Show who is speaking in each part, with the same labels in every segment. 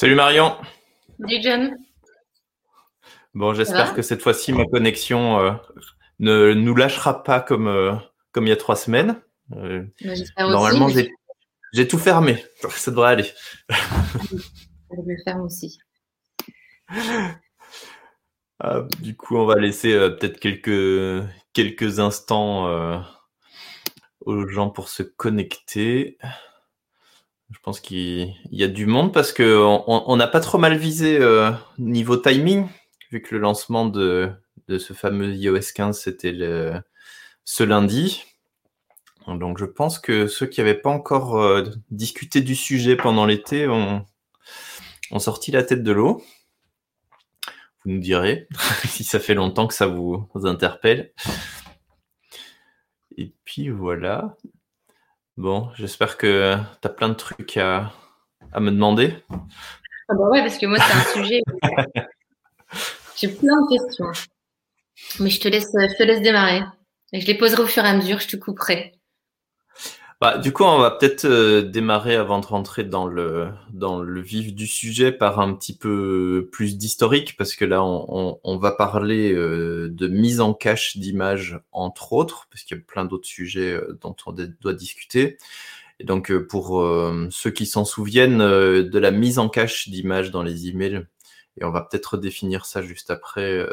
Speaker 1: Salut Marion.
Speaker 2: Salut John.
Speaker 1: Bon, j'espère que cette fois-ci ma connexion euh, ne nous lâchera pas comme, euh, comme il y a trois semaines.
Speaker 2: Euh,
Speaker 1: normalement, j'ai tout fermé. Ça devrait aller.
Speaker 2: Je le ferme aussi.
Speaker 1: Ah, du coup, on va laisser peut-être quelques, quelques instants aux gens pour se connecter. Je pense qu'il y a du monde parce qu'on n'a pas trop mal visé euh, niveau timing, vu que le lancement de, ce fameux iOS 15 c'était ce lundi. Donc je pense que ceux qui n'avaient pas encore euh, discuté du sujet pendant l'été ont, ont, sorti la tête de l'eau. Vous nous direz si ça fait longtemps que ça vous interpelle. Et puis voilà. Bon, j'espère que tu as plein de trucs à, me demander.
Speaker 2: Ah bah ouais, parce que moi, c'est un sujet. J'ai plein de questions. Mais je te laisse, je te laisse démarrer. Et je les poserai au fur et à mesure, je te couperai.
Speaker 1: Bah, du coup, on va peut-être euh, démarrer avant de rentrer dans le, dans le vif du sujet par un petit peu plus d'historique, parce que là, on, on, va parler euh, de mise en cache d'images, entre autres, parce qu'il y a plein d'autres sujets euh, dont on doit discuter. Et donc, pour ceux qui s'en souviennent de la mise en cache d'images dans les emails, et on va peut-être définir ça juste après,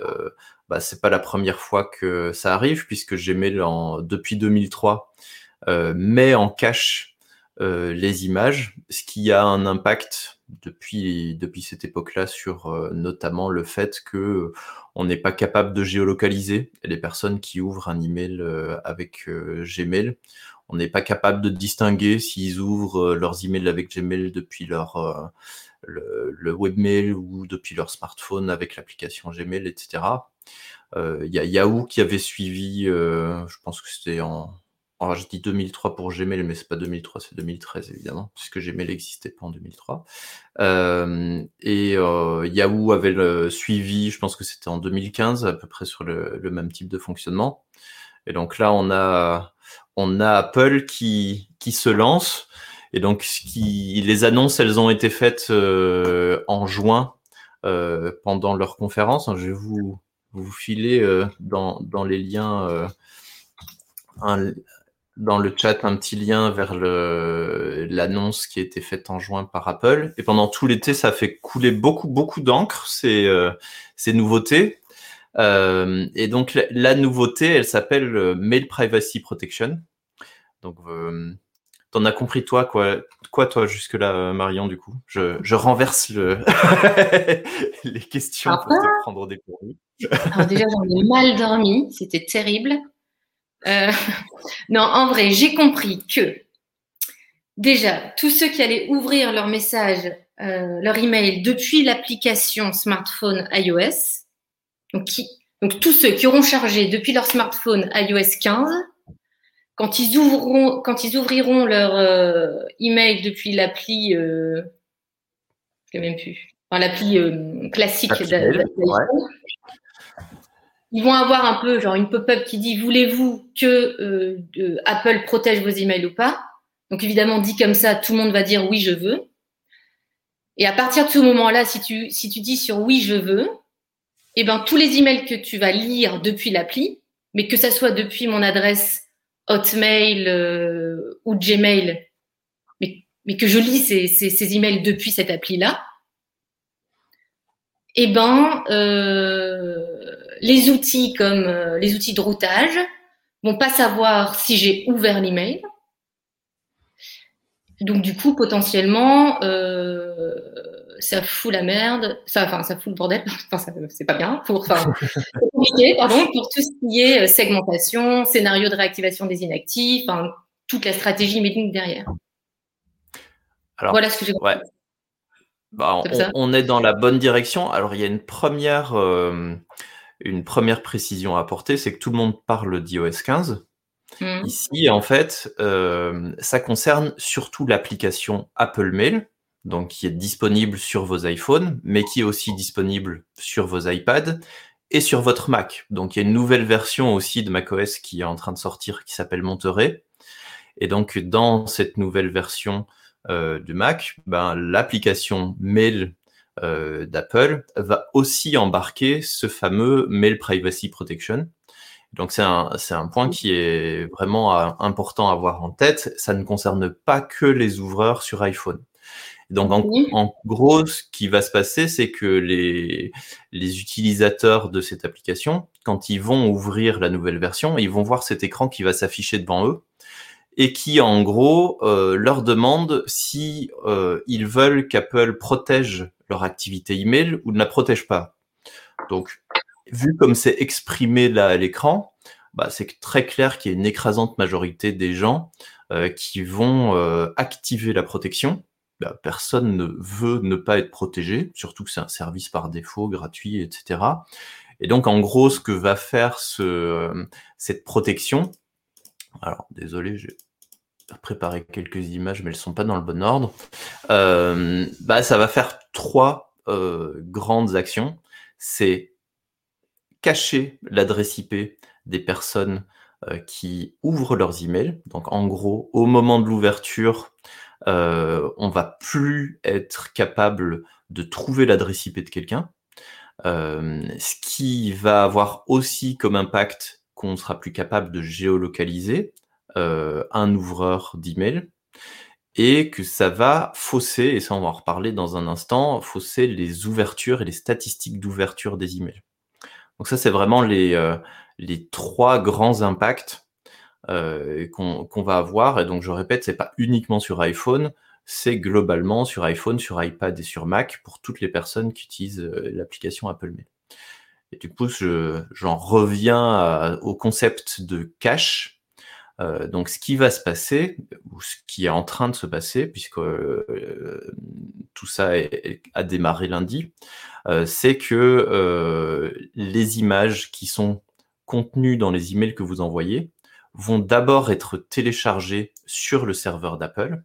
Speaker 1: bah, c'est pas la première fois que ça arrive, puisque Gmail, en, depuis 2003, euh, met en cache euh, les images, ce qui a un impact depuis, depuis cette époque-là sur euh, notamment le fait que on n'est pas capable de géolocaliser les personnes qui ouvrent un email avec Gmail. On n'est pas capable de distinguer s'ils ouvrent leurs emails avec Gmail depuis leur le, webmail ou depuis leur smartphone avec l'application Gmail, etc. Il y a Yahoo qui avait suivi, je pense que c'était en je dis 2003 pour Gmail, mais c'est pas 2003, c'est 2013 évidemment, puisque Gmail n'existait pas en 2003. Euh, et euh, Yahoo avait le suivi, je pense que c'était en 2015, à peu près sur le, même type de fonctionnement. Et donc là, on a, on a Apple qui, qui se lance. Et donc, ce qui, les annonces, elles ont été faites euh, en juin pendant leur conférence. Je vais vous, vous filer dans, dans les liens un, dans le chat un petit lien vers l'annonce qui a été faite en juin par Apple. Et pendant tout l'été, ça a fait couler beaucoup, beaucoup d'encre, ces, euh, ces nouveautés. Euh, et donc, la, nouveauté, elle s'appelle euh, Mail Privacy Protection. Donc, t'en as compris, toi, quoi, quoi toi, jusque-là, Marion, du coup? Je, je renverse le les questions pour te prendre des.
Speaker 2: Alors déjà, j'en ai mal dormi, c'était terrible. Euh, non, en vrai, j'ai compris que déjà, tous ceux qui allaient ouvrir leur message, euh, leur email depuis l'application smartphone iOS, donc, donc tous ceux qui auront chargé depuis leur smartphone iOS 15, quand ils ouvriront, quand ils ouvriront leur euh, email depuis l'appli, euh, je sais même plus, enfin, l'appli euh, classique d'iPhone, ils vont avoir un peu genre une pop-up qui dit voulez-vous que euh, Apple protège vos emails ou pas? Donc évidemment dit comme ça, tout le monde va dire oui je veux. Et à partir de ce moment-là, si tu si tu dis sur oui je veux, eh ben tous les emails que tu vas lire depuis l'appli, mais que ça soit depuis mon adresse Hotmail euh, ou Gmail, mais, mais que je lis ces, ces, ces emails depuis cette appli-là, eh ben euh, les outils comme euh, les outils de routage vont pas savoir si j'ai ouvert l'email. Donc du coup, potentiellement, euh, ça fout la merde, ça, enfin, ça fout le bordel. Enfin, c'est pas bien pour, enfin, pardon, pour tout ce qui est euh, segmentation, scénario de réactivation des inactifs, enfin, toute la stratégie mailing derrière.
Speaker 1: Alors, voilà ce que j'ai. Ouais. Bah, on, est dans la bonne direction. Alors, il y a une première, une première précision à apporter, c'est que tout le monde parle d'iOS 15. Mmh. Ici, en fait, euh, ça concerne surtout l'application Apple Mail, donc qui est disponible sur vos iPhones, mais qui est aussi disponible sur vos iPads et sur votre Mac. Donc il y a une nouvelle version aussi de macOS qui est en train de sortir, qui s'appelle Monterey. Et donc dans cette nouvelle version, de Mac, ben, l'application Mail d'Apple va aussi embarquer ce fameux Mail Privacy Protection. Donc c'est un, un point qui est vraiment important à avoir en tête. Ça ne concerne pas que les ouvreurs sur iPhone. Donc en, gros, ce qui va se passer, c'est que les, les utilisateurs de cette application, quand ils vont ouvrir la nouvelle version, ils vont voir cet écran qui va s'afficher devant eux et qui en gros euh, leur demande si euh, ils veulent qu'Apple protège leur activité email ou ne la protège pas. Donc vu comme c'est exprimé là à l'écran, bah, c'est très clair qu'il y a une écrasante majorité des gens euh, qui vont euh, activer la protection bah, personne ne veut ne pas être protégé, surtout que c'est un service par défaut, gratuit, etc. Et donc, en gros, ce que va faire ce, euh, cette protection, alors désolé, j'ai préparé quelques images, mais elles sont pas dans le bon ordre. Euh, bah, ça va faire trois euh, grandes actions. C'est cacher l'adresse IP des personnes qui ouvrent leurs emails. Donc, en gros, au moment de l'ouverture, euh, on va plus être capable de trouver l'adresse IP de quelqu'un. Euh, ce qui va avoir aussi comme impact qu'on sera plus capable de géolocaliser euh, un ouvreur d'email et que ça va fausser, et ça on va en reparler dans un instant, fausser les ouvertures et les statistiques d'ouverture des emails. Donc ça c'est vraiment les, euh, les trois grands impacts euh, qu'on va avoir. Et donc, je répète, c'est pas uniquement sur iPhone, c'est globalement sur iPhone, sur iPad et sur Mac pour toutes les personnes qui utilisent euh, l'application Apple Mail. Et du coup, j'en reviens au concept de cache. Euh, donc, ce qui va se passer, ou ce qui est en train de se passer, puisque tout ça a démarré lundi, c'est que les images qui sont contenues dans les emails que vous envoyez, vont d'abord être téléchargés sur le serveur d'Apple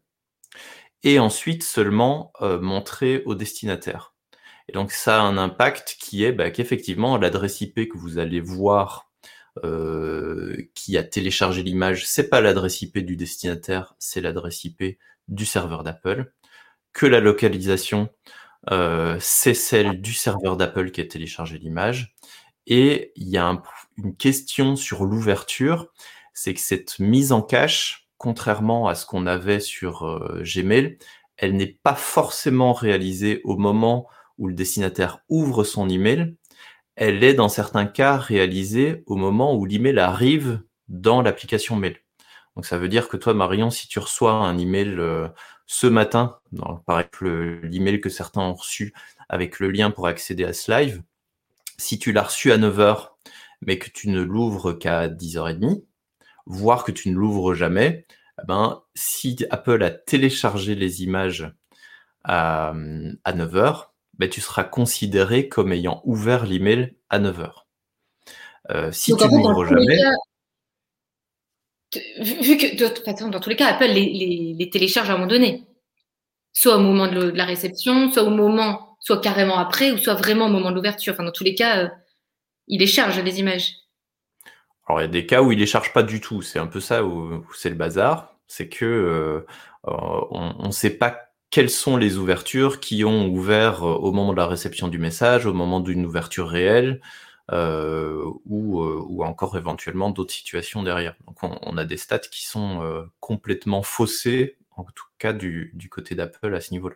Speaker 1: et ensuite seulement euh, montrés au destinataire. Et donc ça a un impact qui est bah, qu'effectivement l'adresse IP que vous allez voir euh, qui a téléchargé l'image, c'est pas l'adresse IP du destinataire, c'est l'adresse IP du serveur d'Apple. Que la localisation, euh, c'est celle du serveur d'Apple qui a téléchargé l'image. Et il y a une question sur l'ouverture c'est que cette mise en cache, contrairement à ce qu'on avait sur euh, Gmail, elle n'est pas forcément réalisée au moment où le destinataire ouvre son email. Elle est dans certains cas réalisée au moment où l'email arrive dans l'application mail. Donc ça veut dire que toi, Marion, si tu reçois un email euh, ce matin, par exemple l'email que certains ont reçu avec le lien pour accéder à ce live, si tu l'as reçu à 9h, mais que tu ne l'ouvres qu'à 10h30, voir que tu ne l'ouvres jamais, eh ben, si Apple a téléchargé les images à, 9h, ben, tu seras considéré comme ayant ouvert l'email à 9h. Euh, si tu n'ouvres jamais.
Speaker 2: vu que, dans tous les cas, Apple les, télécharge à un moment donné. Soit au moment de, la réception, soit au moment, soit carrément après, ou soit vraiment au moment de l'ouverture. Enfin, dans tous les cas, euh, il les charge les images.
Speaker 1: Alors il y a des cas où il les charge pas du tout. C'est un peu ça où, c'est le bazar. C'est que euh, on ne sait pas quelles sont les ouvertures qui ont ouvert euh, au moment de la réception du message, au moment d'une ouverture réelle, euh, ou, ou, encore éventuellement d'autres situations derrière. Donc on, a des stats qui sont complètement faussés, en tout cas du, du côté d'Apple à ce niveau-là.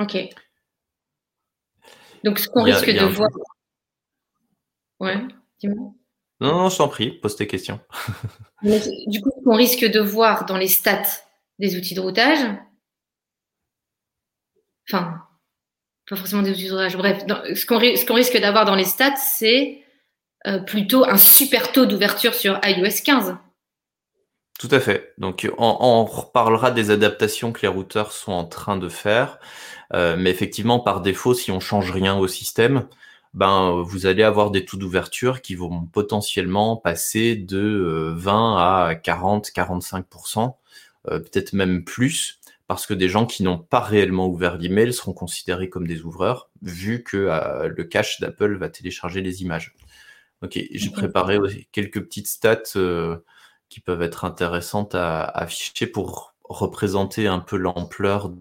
Speaker 2: Ok. Donc ce qu'on risque de voir. Ouais, dis-moi.
Speaker 1: Non, non, je t'en prie, pose tes questions.
Speaker 2: du coup, on risque de voir dans les stats des outils de routage, enfin, pas forcément des routage, bref, ce qu'on risque d'avoir dans les stats, c'est euh, plutôt un super taux d'ouverture sur iOS 15.
Speaker 1: Tout à fait. Donc, on, reparlera des adaptations que les routeurs sont en train de faire. Euh, mais effectivement, par défaut, si on change rien au système, ben vous allez avoir des taux d'ouverture qui vont potentiellement passer de 20 euh, à 40, 45%, euh, peut-être même plus, parce que des gens qui n'ont pas réellement ouvert l'email seront considérés comme des ouvreurs, vu que euh, le cache d'Apple va télécharger les images. Ok, j'ai préparé quelques petites stats qui peuvent être intéressantes à, afficher pour représenter un peu l'ampleur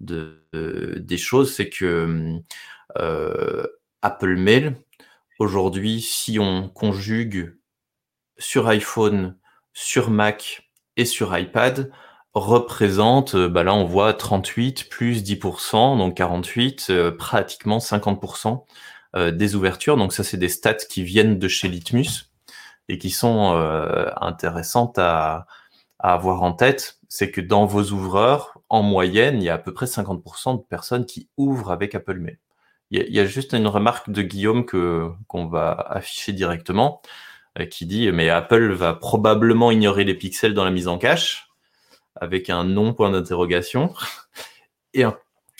Speaker 1: de, des choses, c'est que Apple Mail, aujourd'hui, si on conjugue sur iPhone, sur Mac et sur iPad, représente, bah là on voit 38 plus 10%, donc 48, pratiquement 50% des ouvertures. Donc ça c'est des stats qui viennent de chez Litmus et qui sont euh, intéressantes à, à, avoir en tête, c'est que dans vos ouvreurs, en moyenne, il y a à peu près 50% de personnes qui ouvrent avec Apple Mail. Il y, a, juste une remarque de Guillaume que qu'on va afficher directement, euh, qui dit mais Apple va probablement ignorer les pixels dans la mise en cache avec un non point d'interrogation. Et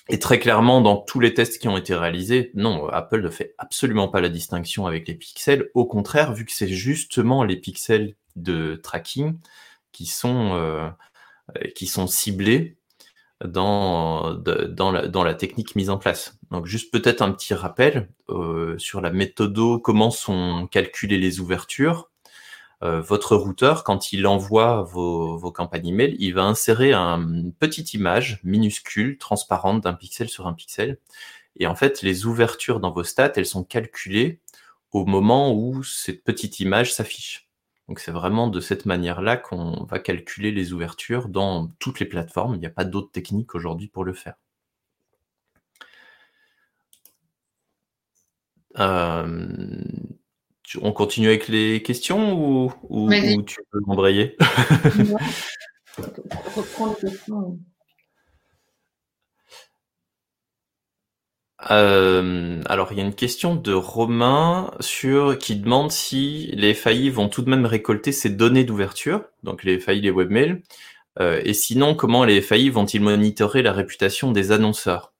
Speaker 1: et très clairement, dans tous les tests qui ont été réalisés, non, Apple ne fait absolument pas la distinction avec les pixels. Au contraire, vu que c'est justement les pixels de tracking qui sont, euh, qui sont ciblés dans, dans, la, technique mise en place. Donc juste peut-être un petit rappel euh, sur la méthode, comment sont calculées les ouvertures. Euh, votre routeur, quand il envoie vos, vos, campagnes email, il va insérer une petite image minuscule, transparente d'un pixel sur un pixel. Et en fait, les ouvertures dans vos stats, elles sont calculées au moment où cette petite image s'affiche. Donc c'est vraiment de cette manière-là qu'on va calculer les ouvertures dans toutes les plateformes. Il n'y a pas d'autres techniques aujourd'hui pour le faire. Euh, on continue avec les questions ou, tu peux m'embrayer euh, alors, il y a une question de Romain sur qui demande si les FAI vont tout de même récolter ces données d'ouverture, donc les FAI, les webmails, euh, et sinon, comment les FAI vont-ils monitorer la réputation des annonceurs?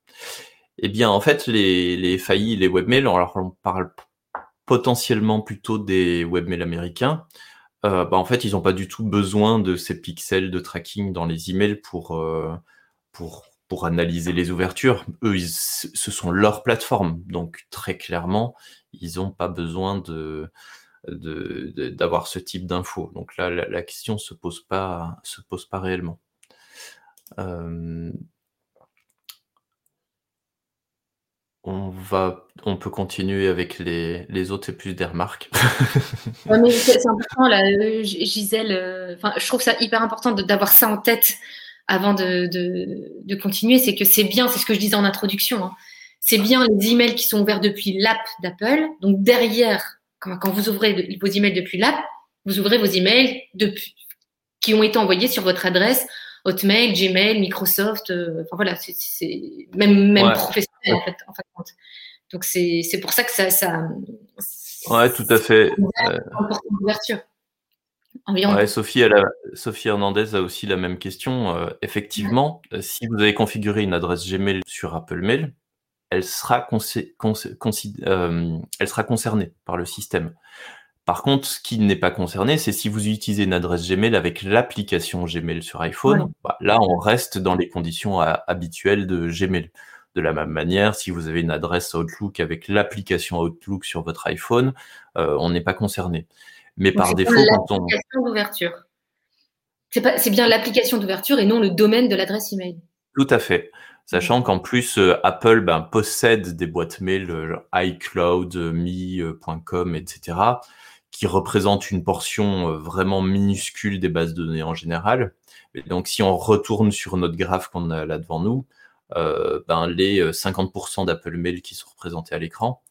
Speaker 1: Eh bien, en fait, les, les FAI, les webmails, alors on parle potentiellement plutôt des webmails américains, euh, bah en fait, ils n'ont pas du tout besoin de ces pixels de tracking dans les emails pour, euh, pour, pour analyser les ouvertures. Eux, ce sont leurs plateformes. Donc, très clairement, ils n'ont pas besoin de d'avoir ce type d'infos. Donc là, la, question se pose pas se pose pas réellement. Euh, on va, on peut continuer avec les, les autres et plus des remarques.
Speaker 2: c'est important là, euh, Gisèle. Euh, enfin, je trouve ça hyper important d'avoir ça en tête avant de, de, continuer. C'est que c'est bien, c'est ce que je disais en introduction. Hein. c'est bien les emails qui sont ouverts depuis l'app d'Apple. Donc derrière, quand, quand, vous ouvrez vos emails depuis l'app, vous ouvrez vos emails depuis, qui ont été envoyés sur votre adresse Hotmail, Gmail, Microsoft, euh, enfin voilà, c'est même, même professionnel en fait, en fait. Donc c'est pour ça que ça, ça
Speaker 1: Ouais, tout à fait.
Speaker 2: Ouverture.
Speaker 1: Ouais, Sophie, elle a, Sophie Hernandez a aussi la même question. Euh, effectivement, euh, si vous avez configuré une adresse Gmail sur Apple Mail, elle sera, euh, elle sera concernée par le système. Par contre, ce qui n'est pas concerné, c'est si vous utilisez une adresse Gmail avec l'application Gmail sur iPhone, bah, là, on reste dans les conditions habituelles de Gmail. De la même manière, si vous avez une adresse Outlook avec l'application Outlook sur votre iPhone, euh, on n'est pas concerné. Mais par défaut, quand on...
Speaker 2: d'ouverture. C'est bien l'application d'ouverture et non le domaine de l'adresse email.
Speaker 1: Tout à fait. Sachant qu'en plus, euh, Apple ben, possède des boîtes mail euh, iCloud, Me.com, etc qui représente une portion vraiment minuscule des bases de données en général. Et donc, si on retourne sur notre graphe qu'on a là devant nous, ben, les 50% euh, d'Apple Mail qui sont représentés à l'écran,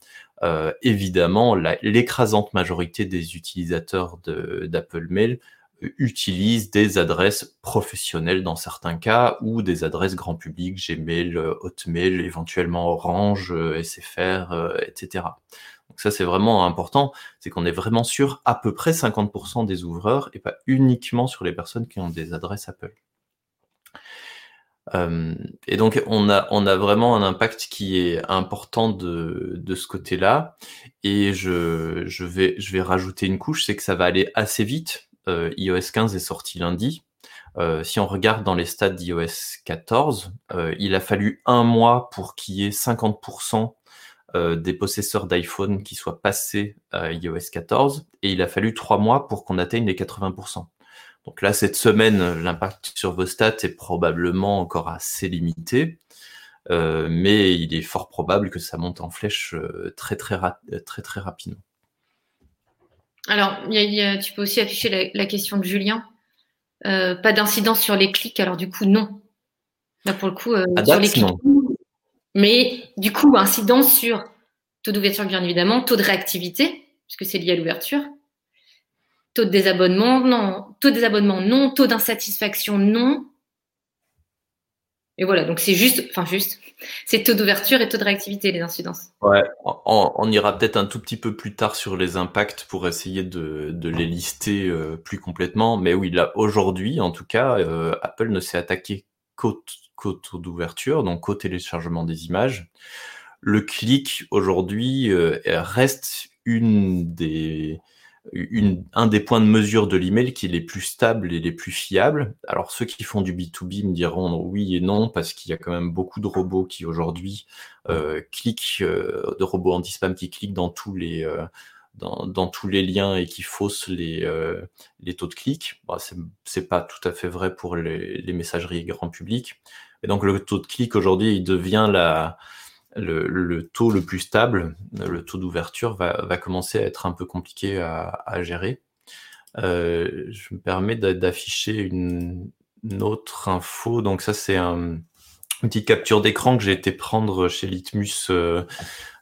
Speaker 1: euh, évidemment, l'écrasante majorité des utilisateurs d'Apple Mail utilisent des adresses professionnelles dans certains cas ou des adresses grand public, Gmail, Hotmail, éventuellement Orange, SFR, etc. Donc ça, c'est vraiment important, c'est qu'on est vraiment sur à peu près 50% des ouvreurs et pas uniquement sur les personnes qui ont des adresses Apple. Euh, et donc, on a, on a vraiment un impact qui est important de, de ce côté-là. Et je, je, vais, je vais rajouter une couche, c'est que ça va aller assez vite. Euh, iOS 15 est sorti lundi. Euh, si on regarde dans les stats d'iOS 14, euh, il a fallu un mois pour qu'il y ait 50% euh, des possesseurs d'iPhone qui soient passés à iOS 14 et il a fallu trois mois pour qu'on atteigne les 80%. Donc là, cette semaine, l'impact sur vos stats est probablement encore assez limité, euh, mais il est fort probable que ça monte en flèche euh, très très, très, très rapidement.
Speaker 2: Alors, tu peux aussi afficher la, question de Julien. Euh, pas d'incidence sur les clics, alors du coup, non. Là, pour le coup, sur les clics, mais du coup, incidence sur taux d'ouverture, bien évidemment, taux de réactivité, puisque c'est lié à l'ouverture, Taux de désabonnement, non. Taux de désabonnement, non. Taux d'insatisfaction, non. Et voilà, donc c'est juste, enfin juste, c'est taux d'ouverture et taux de réactivité, les incidences.
Speaker 1: Ouais, on, ira peut-être un tout petit peu plus tard sur les impacts pour essayer de, les lister euh, plus complètement. Mais oui, là, aujourd'hui, en tout cas, euh, Apple ne s'est attaqué qu'au taux d'ouverture, donc au téléchargement des images. Le clic, aujourd'hui, euh, reste une des, un des points de mesure de l'email qui est les plus stables et les plus fiables. Alors ceux qui font du B2B me diront oui et non parce qu'il y a quand même beaucoup de robots qui aujourd'hui euh, cliquent, euh, de robots anti-spam qui cliquent dans tous les euh, dans, tous les liens et qui faussent les, les taux de clic. Bah, c'est pas tout à fait vrai pour les, les messageries grand public. Et donc le taux de clic aujourd'hui, il devient la le, taux le plus stable, le taux d'ouverture, va, commencer à être un peu compliqué à, gérer. Euh, je me permets d'afficher une, autre info. Donc ça, c'est une petite capture d'écran que j'ai été prendre chez Litmus euh,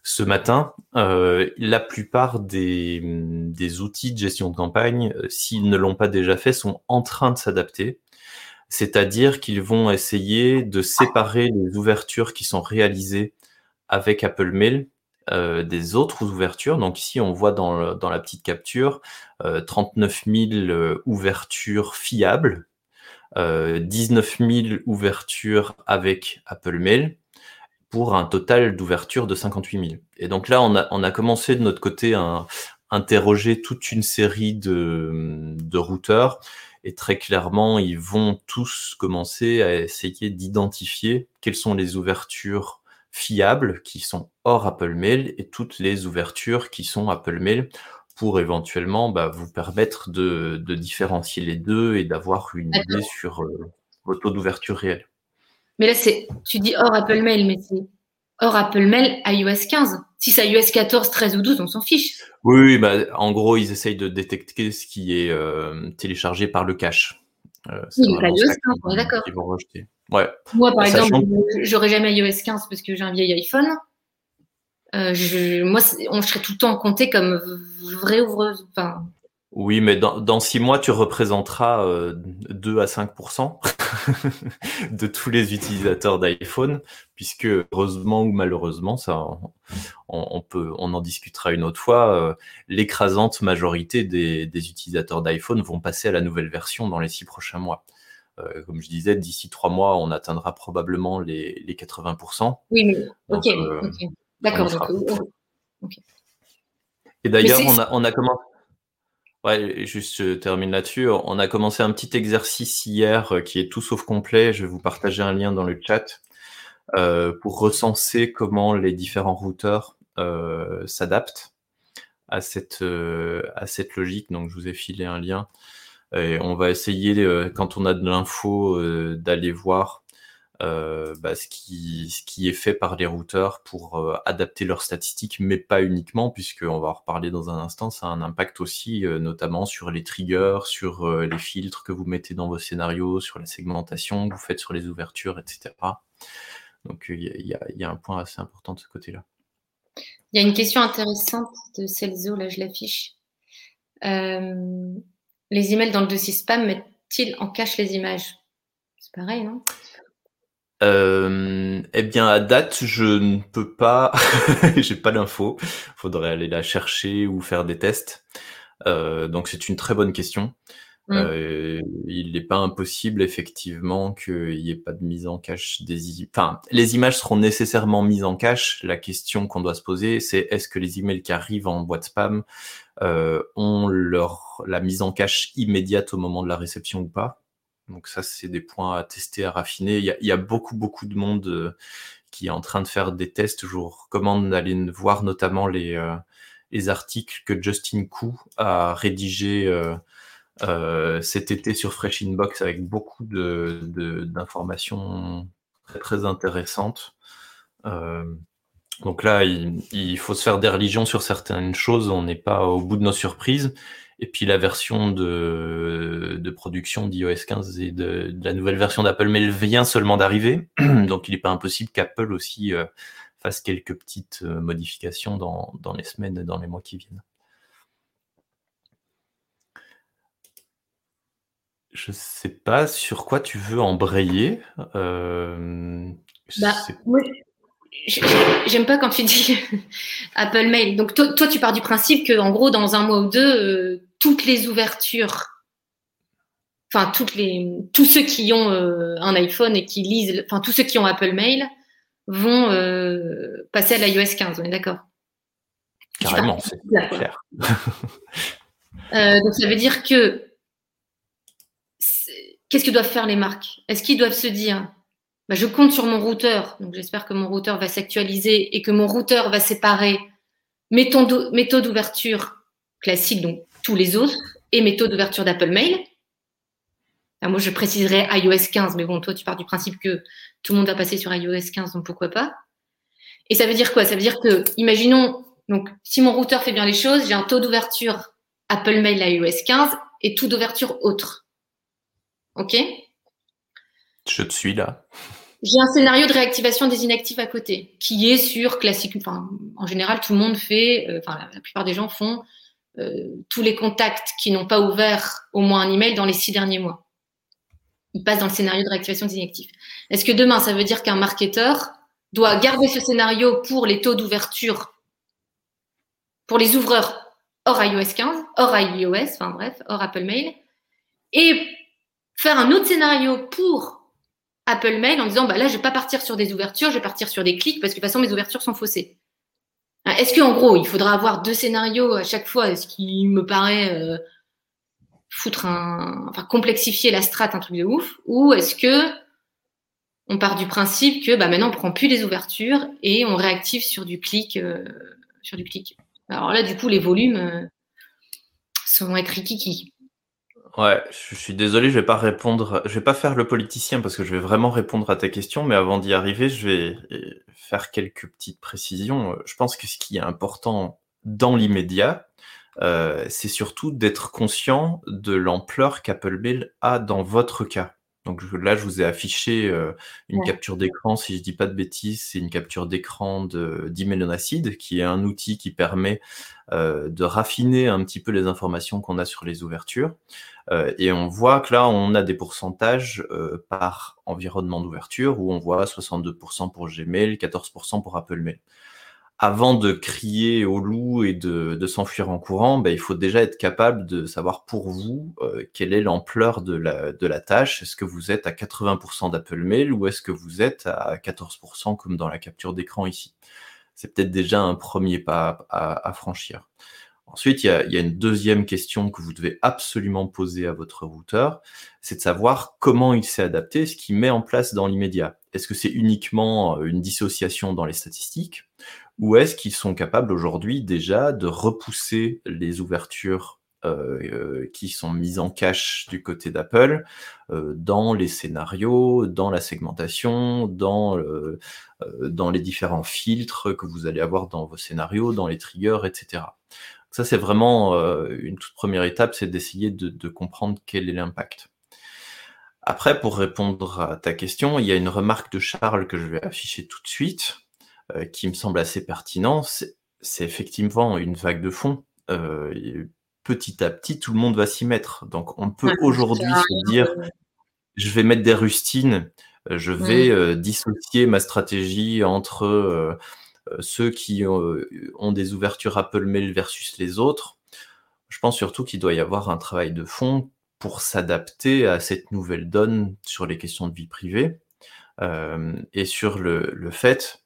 Speaker 1: ce matin. Euh, la plupart des, des, outils de gestion de campagne, s'ils ne l'ont pas déjà fait, sont en train de s'adapter. C'est-à-dire qu'ils vont essayer de séparer les ouvertures qui sont réalisées avec Apple Mail euh, des autres ouvertures. Donc ici, on voit dans, dans la petite capture euh, 39 000 euh, ouvertures fiables, euh, 19 000 ouvertures avec Apple Mail, pour un total d'ouvertures de 58 000. Et donc là, on a, on a commencé de notre côté à interroger toute une série de, de routeurs. Et très clairement, ils vont tous commencer à essayer d'identifier quelles sont les ouvertures fiables qui sont hors Apple Mail et toutes les ouvertures qui sont Apple Mail pour éventuellement bah, vous permettre de, différencier les deux et d'avoir une idée sur euh, votre taux d'ouverture réel.
Speaker 2: Mais là, c'est, tu dis hors Apple Mail, mais c'est hors Apple Mail iOS 15. Si c'est iOS 14, 13 ou 12, on s'en fiche.
Speaker 1: Oui, bah, en gros, ils essayent de détecter ce qui est euh, téléchargé par le cache.
Speaker 2: Euh, oui, iOS 15, d'accord. Ils vont rejeter. Ouais. Moi, par exemple, j'aurais jamais iOS 15 parce que j'ai un vieil iPhone. Euh, je, moi, on serait tout le temps compté comme vraie ouvreuse. Enfin,
Speaker 1: oui, mais dans, dans six mois, tu représenteras euh, 2 à 5% de tous les utilisateurs d'iPhone, puisque heureusement ou malheureusement, ça, on, peut, on en discutera une autre fois. Euh, l'écrasante majorité des, des utilisateurs d'iPhone vont passer à la nouvelle version dans les six prochains mois. Euh, comme je disais, d'ici trois mois, on atteindra probablement les, les 80%.
Speaker 2: Oui, mais ok, euh, d'accord.
Speaker 1: Et d'ailleurs, on a, on a commencé. Ouais, juste je termine là-dessus. On a commencé un petit exercice hier euh, qui est tout sauf complet. Je vais vous partager un lien dans le chat euh, pour recenser comment les différents routeurs euh, s'adaptent à cette à cette logique. Donc, je vous ai filé un lien on va essayer, euh, quand on a de l'info, euh, d'aller voir euh, bah, ce, qui, ce qui est fait par les routeurs pour adapter leurs statistiques, mais pas uniquement, puisqu'on va en reparler dans un instant, ça a un impact aussi, notamment sur les triggers, sur les filtres que vous mettez dans vos scénarios, sur la segmentation que vous faites sur les ouvertures, etc. Donc il y, y, a un point assez important de ce côté-là.
Speaker 2: Il y a une question intéressante de Celso, là je l'affiche. Les emails dans le dossier spam mettent-ils en cache les images? C'est pareil, non?
Speaker 1: Euh, eh bien, à date, je ne peux pas, j'ai pas l'info. Faudrait aller la chercher ou faire des tests. Euh, donc, c'est une très bonne question. Mm. Euh, il n'est pas impossible, effectivement, qu'il n'y ait pas de mise en cache des Enfin, les images seront nécessairement mises en cache. La question qu'on doit se poser, c'est est-ce que les emails qui arrivent en boîte spam euh, ont leur, la mise en cache immédiate au moment de la réception ou pas? Donc ça, c'est des points à tester, à raffiner. Il y a, il y a beaucoup, beaucoup de monde euh, qui est en train de faire des tests. Je vous recommande d'aller voir notamment les, euh, les articles que Justin Koo a rédigés cet été sur Fresh Inbox avec beaucoup d'informations très, très intéressantes. donc là, il, faut se faire des religions sur certaines choses, on n'est pas au bout de nos surprises. Et puis la version de, de production d'iOS 15 et de, la nouvelle version d'Apple Mail vient seulement d'arriver. Donc il n'est pas impossible qu'Apple aussi euh, fasse quelques petites euh, modifications dans, dans, les semaines et dans les mois qui viennent. Je sais pas sur quoi tu veux embrayer. Euh,
Speaker 2: bah, J'aime pas quand tu dis Apple Mail. Donc toi, toi, tu pars du principe que en gros, dans un mois ou deux, toutes les ouvertures, enfin toutes les, tous ceux qui ont euh, un iPhone et qui lisent, enfin tous ceux qui ont Apple Mail vont euh, passer à l'iOS 15. On est d'accord?
Speaker 1: Carrément, c'est clair.
Speaker 2: Euh, donc ça veut dire que qu'est-ce que doivent faire les marques? Est-ce qu'ils doivent se dire bah, je compte sur mon routeur, donc j'espère que mon routeur va s'actualiser et que mon routeur va séparer mes taux d'ouverture classiques, donc tous les autres, et mes taux d'ouverture d'Apple Mail? moi, je préciserai iOS 15, mais bon, toi, tu pars du principe que tout le monde va passer sur iOS 15, donc pourquoi pas? Et ça veut dire quoi? Ça veut dire que, imaginons, donc, si mon routeur fait bien les choses, j'ai un taux d'ouverture Apple Mail à iOS 15 et taux d'ouverture autre. OK
Speaker 1: Je te suis là.
Speaker 2: J'ai un scénario de réactivation des inactifs à côté, qui est sur classique. Enfin, en général, tout le monde fait, euh, enfin, la plupart des gens font euh, tous les contacts qui n'ont pas ouvert au moins un email dans les six derniers mois. Ils passent dans le scénario de réactivation des inactifs. Est-ce que demain, ça veut dire qu'un marketeur doit garder ce scénario pour les taux d'ouverture, pour les ouvreurs hors iOS 15, hors iOS, enfin bref, hors Apple Mail, et faire un autre scénario pour Apple Mail en disant bah là je vais pas partir sur des ouvertures, je vais partir sur des clics parce que de toute façon mes ouvertures sont faussées. Hein, est-ce qu'en gros, il faudra avoir deux scénarios à chaque fois, ce qui me paraît euh, foutre un, enfin complexifier la strate, un truc de ouf, ou est-ce que on part du principe que bah, maintenant on prend plus les ouvertures et on réactive sur du clic, euh, sur du clic. Alors là, du coup, les volumes euh, sont être rikiki.
Speaker 1: Ouais, je suis désolé, je vais pas répondre, je vais pas faire le politicien parce que je vais vraiment répondre à ta question, mais avant d'y arriver, je vais euh, faire quelques petites précisions. Je pense que ce qui est important dans l'immédiat, euh, c'est surtout d'être conscient de l'ampleur qu'Apple Mail a dans votre cas. Donc là, je vous ai affiché euh, une capture d'écran, si je dis pas de bêtises, c'est une capture d'écran d'Email Acid, qui est un outil qui permet euh, de raffiner un petit peu les informations qu'on a sur les ouvertures. Euh, et on voit que là, on a des pourcentages par environnement d'ouverture, où on voit 62% pour Gmail, 14% pour Apple Mail avant de crier au loup et de, s'enfuir en courant, ben, il faut déjà être capable de savoir pour vous euh, quelle est l'ampleur de la, de la tâche. Est-ce que vous êtes à 80% d'Apple Mail ou est-ce que vous êtes à 14% comme dans la capture d'écran ici? C'est peut-être déjà un premier pas à, franchir. Ensuite, il y, a, il y, a, une deuxième question que vous devez absolument poser à votre routeur, c'est de savoir comment il s'est adapté, ce qu'il met en place dans l'immédiat. Est-ce que c'est uniquement une dissociation dans les statistiques ou est-ce qu'ils sont capables aujourd'hui déjà de repousser les ouvertures euh, euh, qui sont mises en cache du côté d'Apple euh, dans les scénarios, dans la segmentation, dans, dans les différents filtres que vous allez avoir dans vos scénarios, dans les triggers, etc. Ça, c'est vraiment une toute première étape, c'est d'essayer de, de comprendre quel est l'impact. Après, pour répondre à ta question, il y a une remarque de Charles que je vais afficher tout de suite. Euh, qui me semble assez pertinent, c'est effectivement une vague de fond. Euh, petit à petit, tout le monde va s'y mettre. Donc, on peut aujourd'hui se dire, je vais mettre des rustines, euh, je vais dissocier ma stratégie entre ceux qui ont des ouvertures Apple Mail versus les autres. Je pense surtout qu'il doit y avoir un travail de fond pour s'adapter à cette nouvelle donne sur les questions de vie privée et sur le, le fait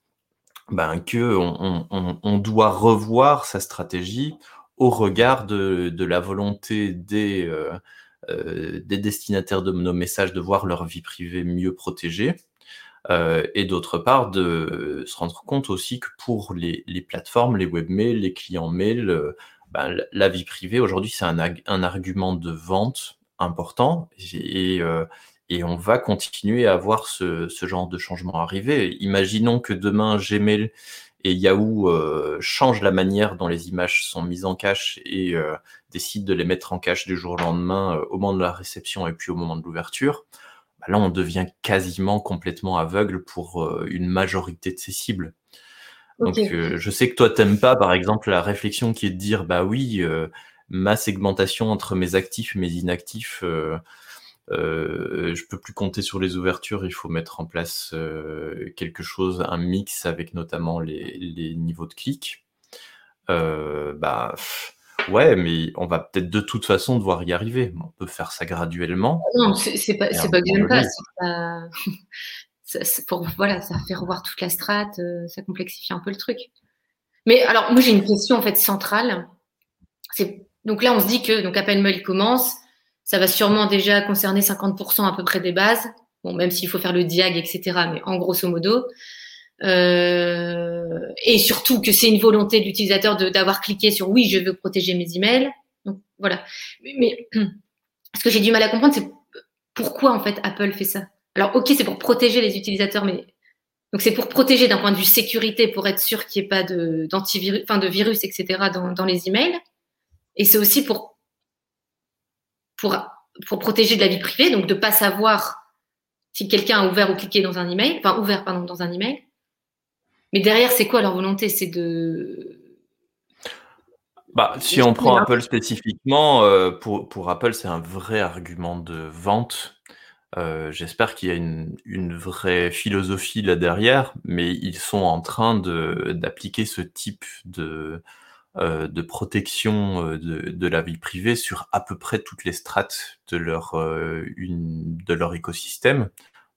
Speaker 1: ben, que on, doit revoir sa stratégie au regard de, la volonté des, euh, euh, des destinataires de nos messages de voir leur vie privée mieux protégée. Euh, et d'autre part, de se rendre compte aussi que pour les, plateformes, les webmails, les clients mail, ben, la vie privée aujourd'hui c'est un, argument de vente important et, et on va continuer à voir ce, ce, genre de changement arriver. Imaginons que demain Gmail et Yahoo euh, changent la manière dont les images sont mises en cache et euh, décident de les mettre en cache du jour au lendemain euh, au moment de la réception et puis au moment de l'ouverture. Bah là, on devient quasiment complètement aveugle pour une majorité de ces cibles. Donc, je sais que toi, t'aimes pas, par exemple, la réflexion qui est de dire, bah oui, ma segmentation entre mes actifs et mes inactifs, euh, euh, je peux plus compter sur les ouvertures, il faut mettre en place euh, quelque chose, un mix avec notamment les, les niveaux de clics. bah ouais, mais on va peut-être de toute façon devoir y arriver. On peut faire ça graduellement.
Speaker 2: Non, c'est pas, c'est pas que j'aime pas, pas pour, voilà, ça fait revoir toute la strate, euh, ça complexifie un peu le truc. Mais alors, moi, j'ai une question en fait centrale. C'est donc là, on se dit que donc Appel Mail commence, ça va sûrement déjà concerner 50% à peu près des bases. Bon, même s'il faut faire le diag, etc. Mais en grosso modo. Euh, et surtout que c'est une volonté de l'utilisateur d'avoir cliqué sur oui, je veux protéger mes emails. Donc voilà. Mais, ce que j'ai du mal à comprendre, c'est pourquoi en fait Apple fait ça? Alors, ok, c'est pour protéger les utilisateurs, mais donc c'est pour protéger d'un point de vue sécurité, pour être sûr qu'il n'y ait pas de, enfin de virus, etc. dans les emails. Et c'est aussi pour, pour, pour protéger de la vie privée, donc de ne pas savoir si quelqu'un a ouvert ou cliqué dans un email, enfin ouvert pardon dans un email. Mais derrière, c'est quoi leur volonté? C'est de
Speaker 1: bah, si on prend Apple spécifiquement, euh, pour, pour Apple, c'est un vrai argument de vente. Euh, j'espère qu'il y a une, une, vraie philosophie là derrière, mais ils sont en train d'appliquer ce type de, euh, de protection euh, de, de, la vie privée sur à peu près toutes les strates de leur, euh, une, de leur écosystème.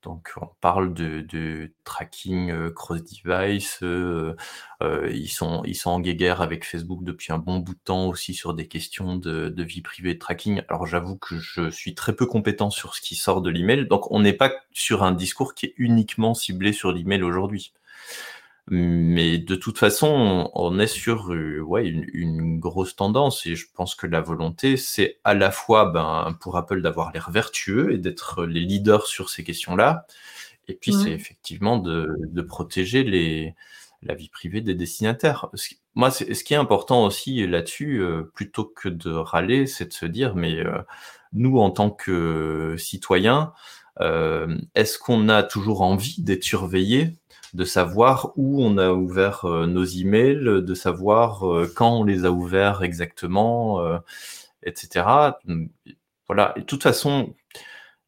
Speaker 1: Donc on parle de, de tracking euh, cross-device, euh, euh, ils, sont, ils sont en guéguerre avec Facebook depuis un bon bout de temps aussi sur des questions de, de vie privée de tracking. Alors j'avoue que je suis très peu compétent sur ce qui sort de l'email, donc on n'est pas sur un discours qui est uniquement ciblé sur l'email aujourd'hui. Mais de toute façon, on est sur euh, ouais, une, une, grosse tendance et je pense que la volonté, c'est à la fois ben, pour Apple d'avoir l'air vertueux et d'être les leaders sur ces questions-là, et puis c'est effectivement de, de protéger les, la vie privée des destinataires. Moi, ce qui est important aussi là-dessus, euh, plutôt que de râler, c'est de se dire, mais euh, nous, en tant que citoyens, euh, est-ce qu'on a toujours envie d'être surveillés? De savoir où on a ouvert euh, nos emails, de savoir euh, quand on les a ouverts exactement, euh, etc. Voilà. Et de toute façon,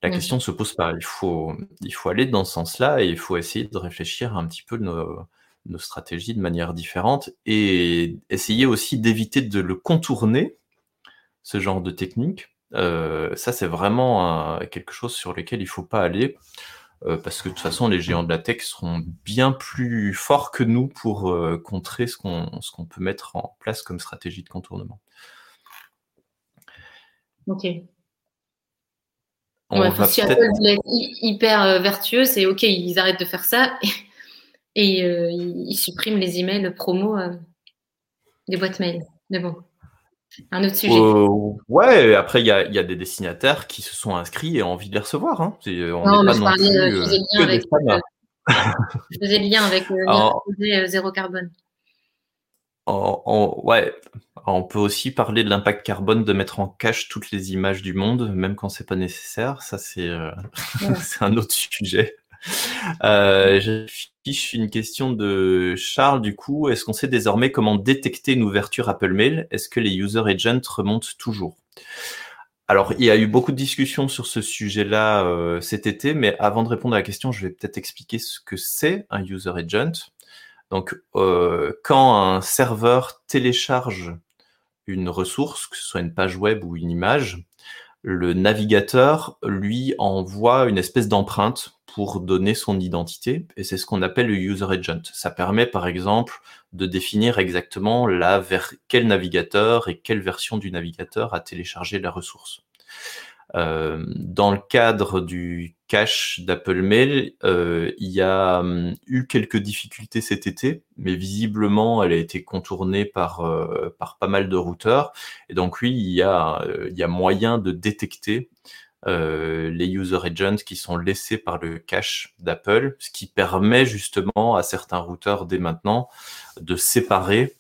Speaker 1: la question ne se pose pas. Il faut, il faut aller dans ce sens-là et il faut essayer de réfléchir un petit peu nos, nos stratégies de manière différente et essayer aussi d'éviter de le contourner, ce genre de technique. Euh, ça, c'est vraiment quelque chose sur lequel il faut pas aller. Euh, parce que de toute façon, les géants de la tech seront bien plus forts que nous pour euh, contrer ce qu'on peut mettre en place comme stratégie de contournement.
Speaker 2: Ok. Ouais, si Apple voulait être hyper euh, vertueux, c'est ok, ils arrêtent de faire ça et, et euh, ils suppriment les emails promo euh, des boîtes mail. Mais bon. Un autre sujet.
Speaker 1: Euh, ouais, après, il y a, y a, des destinataires qui se sont inscrits et ont envie de les recevoir. Hein. On non, mais je parlais,
Speaker 2: euh, je faisais, avec, euh, je faisais le lien avec Alors, zéro carbone.
Speaker 1: On, on, ouais, on peut aussi parler de l'impact carbone de mettre en cache toutes les images du monde, même quand c'est pas nécessaire. Ça, c'est euh, ouais. un autre sujet. Euh, je fiche une question de Charles du coup. Est-ce qu'on sait désormais comment détecter une ouverture Apple Mail? Est-ce que les user agents remontent toujours? Alors, il y a eu beaucoup de discussions sur ce sujet-là euh, cet été, mais avant de répondre à la question, je vais peut-être expliquer ce que c'est un user agent. Donc, euh, quand un serveur télécharge une ressource, que ce soit une page web ou une image, le navigateur lui envoie une espèce d'empreinte pour donner son identité, et c'est ce qu'on appelle le user agent. Ça permet par exemple de définir exactement la vers quel navigateur et quelle version du navigateur a téléchargé la ressource. Euh, dans le cadre du cache d'Apple Mail, il y a hum, eu quelques difficultés cet été, mais visiblement, elle a été contournée par, par pas mal de routeurs. Et donc oui, il y a, il y a moyen de détecter euh, les user agents qui sont laissés par le cache d'Apple, ce qui permet justement à certains routeurs dès maintenant de séparer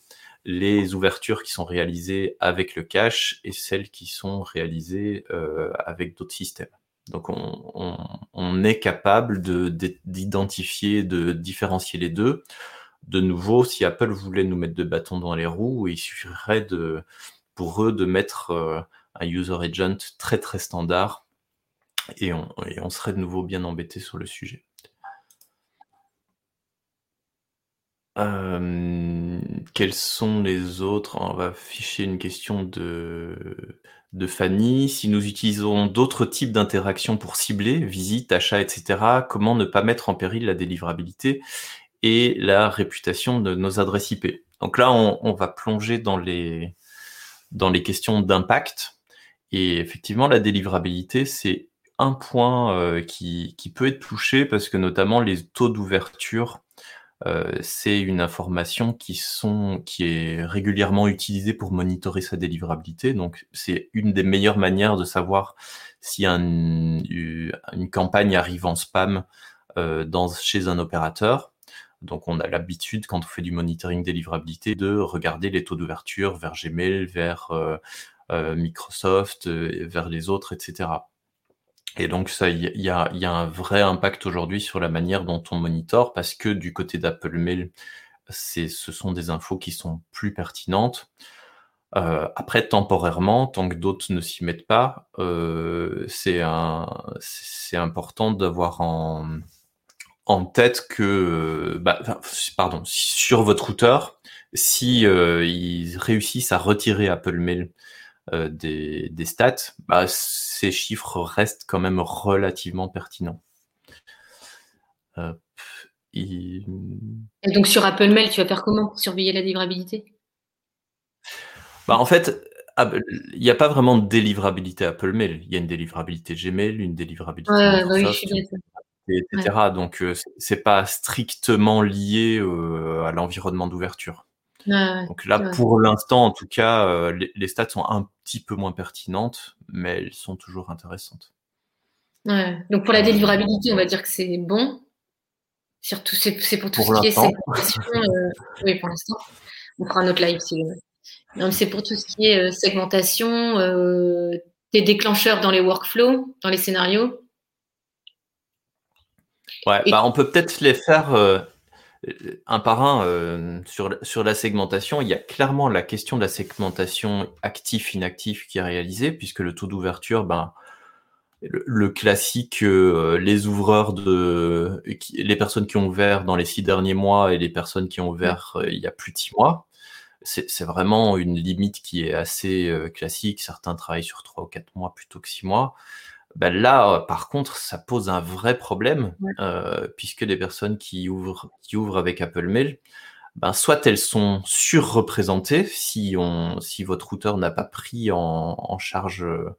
Speaker 1: les ouvertures qui sont réalisées avec le cache et celles qui sont réalisées euh, avec d'autres systèmes. Donc on, est capable d'identifier, de, différencier les deux. De nouveau, si Apple voulait nous mettre de bâtons dans les roues, il suffirait pour eux de mettre euh, un user agent très très standard et on, serait de nouveau bien embêté sur le sujet. Euh, quels sont les autres? On va afficher une question de, de Fanny. Si nous utilisons d'autres types d'interactions pour cibler, visite, achat, etc., comment ne pas mettre en péril la délivrabilité et la réputation de nos adresses IP Donc là, on, va plonger dans les, dans les questions d'impact. Et effectivement, la délivrabilité, c'est un point euh, qui, qui, peut être touché parce que notamment les taux d'ouverture, euh, c'est une information qui, sont, qui est régulièrement utilisée pour monitorer sa délivrabilité. Donc c'est une des meilleures manières de savoir si un, une campagne arrive en spam euh, chez un opérateur. Donc on a l'habitude, quand on fait du monitoring délivrabilité, de regarder les taux d'ouverture vers Gmail, vers Microsoft, vers les autres, etc. Et donc, ça, il y a, un vrai impact aujourd'hui sur la manière dont on monitore parce que du côté d'Apple Mail, ce sont des infos qui sont plus pertinentes. Euh, après, temporairement, tant que d'autres ne s'y mettent pas, euh, c'est important d'avoir en, en tête que, bah, pardon, sur votre routeur, si euh, ils réussissent à retirer Apple Mail euh, des, stats, bah, ces chiffres restent quand même relativement pertinents.
Speaker 2: Euh, et donc sur Apple Mail, tu vas faire comment? Pour surveiller la livrabilité
Speaker 1: bah, En fait, il n'y a pas vraiment de délivrabilité Apple Mail. Il y a une délivrabilité Gmail, une délivrabilité Microsoft, etc. Donc, euh, c'est pas strictement lié à l'environnement d'ouverture. Donc là, pour l'instant, en tout cas, les, stats sont un petit peu moins pertinentes, mais elles sont toujours intéressantes.
Speaker 2: Donc pour la délivrabilité, on va dire que c'est bon. Surtout, c'est pour tout ce qui est segmentation. Euh, oui, pour l'instant. On fera un autre live si. C'est pour tout ce qui est euh, segmentation, des déclencheurs dans les workflows, dans les scénarios.
Speaker 1: Ouais, bah on peut peut-être les faire euh, un par un, euh, sur, sur la segmentation, il y a clairement la question de la segmentation actif-inactif qui est réalisée, puisque le taux d'ouverture, ben, le, classique, euh, les ouvreurs de, les personnes qui ont ouvert dans les six derniers mois et les personnes qui ont ouvert il y a plus de six mois, c'est vraiment une limite qui est assez classique. Certains travaillent sur trois ou quatre mois plutôt que six mois. Ben là, par contre, ça pose un vrai problème, euh, puisque les personnes qui ouvrent, qui ouvrent avec Apple Mail, ben, soit elles sont surreprésentées si, on, si votre routeur n'a pas pris en, en charge euh,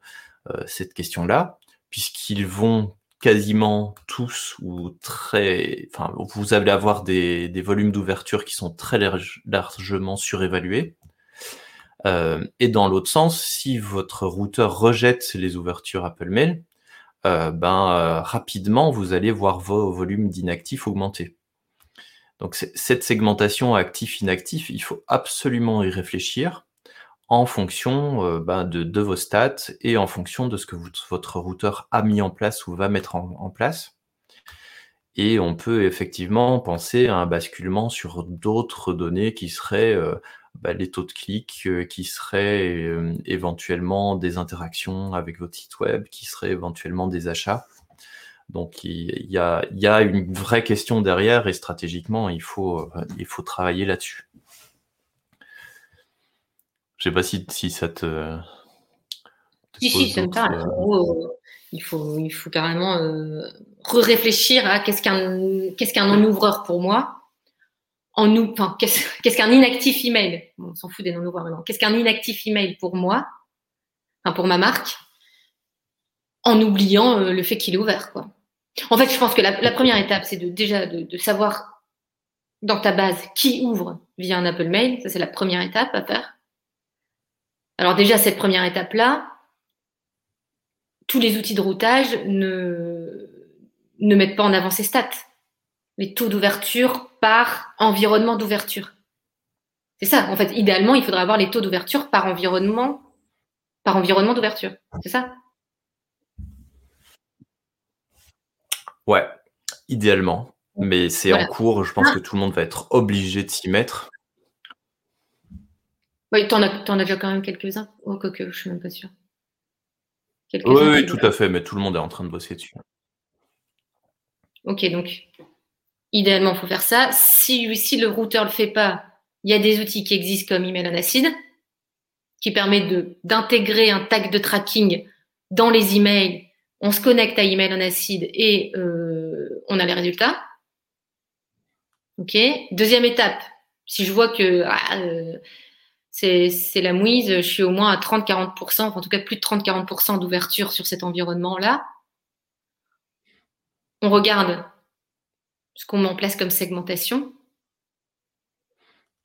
Speaker 1: cette question-là, puisqu'ils vont quasiment tous ou très, enfin, vous allez avoir des, des volumes d'ouverture qui sont très largement surévalués. Euh, et dans l'autre sens, si votre routeur rejette les ouvertures Apple Mail, euh, ben, euh, rapidement, vous allez voir vos volumes d'inactifs augmenter. Donc cette segmentation actif-inactif, il faut absolument y réfléchir en fonction ben, de, vos stats et en fonction de ce que votre routeur a mis en place ou va mettre en, place. Et on peut effectivement penser à un basculement sur d'autres données qui seraient bah, les taux de clics euh, qui seraient euh, éventuellement des interactions avec votre site web, qui seraient éventuellement des achats. Donc il y a, y a, une vraie question derrière et stratégiquement, il faut, euh, il faut travailler là-dessus. Je sais pas si, si ça te...
Speaker 2: si, si, ça me parle. il, faut, il faut carrément re-réfléchir à qu'est-ce qu'un qu'est-ce qu'un non-ouvreur pour moi en qu'est-ce qu'un inactif email? On s'en maintenant. Qu'est-ce qu'un inactif email pour moi, pour ma marque, en oubliant euh, le fait qu'il est ouvert. En fait, je pense que la, première étape, c'est déjà de, savoir dans ta base qui ouvre via un Apple Mail. Ça, c'est la première étape à faire. Alors déjà, cette première étape-là, tous les outils de routage ne mettent pas en avant ces stats. Les taux d'ouverture par environnement d'ouverture. C'est ça. En fait, idéalement, il faudrait avoir les taux d'ouverture par environnement, par environnement d'ouverture. C'est ça
Speaker 1: Ouais, idéalement. Mais c'est en cours. Je pense ah. que tout le monde va être obligé de s'y mettre.
Speaker 2: Oui, t'en as, en as déjà quand même quelques-uns. Oh, que, je suis même pas sûr.
Speaker 1: Oui, oui, tout à fait. Mais tout le monde est en train de bosser dessus.
Speaker 2: Ok, donc idéalement, il faut faire ça. Si, le routeur ne le fait pas, il y a des outils qui existent comme Email en acide, qui permettent d'intégrer un tag de tracking dans les emails. On se connecte à Email en acide et euh, on a les résultats. Ok. Deuxième étape, si je vois que ah, euh, c'est la mouise, je suis au moins à 30-40%, en tout cas plus de 30-40% d'ouverture sur cet environnement-là. On regarde ce qu'on met en place comme segmentation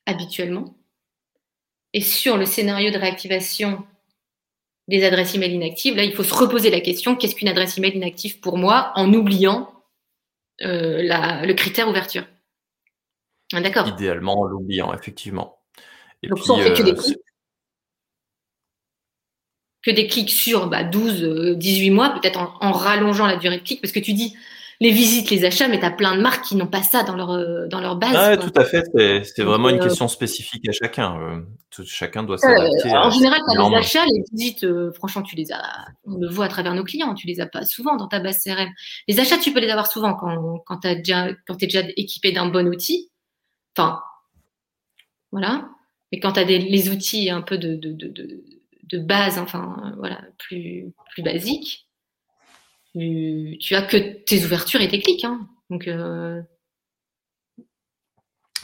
Speaker 2: habituellement. Et sur le scénario de réactivation des adresses email inactives, là, il faut se reposer la question qu'est-ce qu'une adresse email inactive pour moi en oubliant euh, le critère ouverture
Speaker 1: ah, D'accord. Idéalement en l'oubliant, effectivement.
Speaker 2: Et Donc, fait que des euh, clics. Que des clics sur 12, 18 euh, mois, peut-être en, en, rallongeant la durée de clic, parce que tu dis les visites, les achats, mais tu as plein de marques qui n'ont pas ça dans leur, euh, dans leur base.
Speaker 1: Ah, tout à fait, c'est vraiment une euh, question spécifique à chacun. Euh, chacun doit s'adapter.
Speaker 2: en général, tu as les achats, les visites, franchement, tu les as, on le voit à travers nos clients, tu les as pas souvent dans ta base CRM. Les achats, tu peux les avoir souvent quand, quand tu es déjà équipé d'un bon outil. Enfin, voilà. Mais quand tu as des, les outils un peu de, de, de, de, de base, enfin, voilà, plus, plus basiques, tu, as que tes ouvertures et tes clics. Hein. Donc, euh,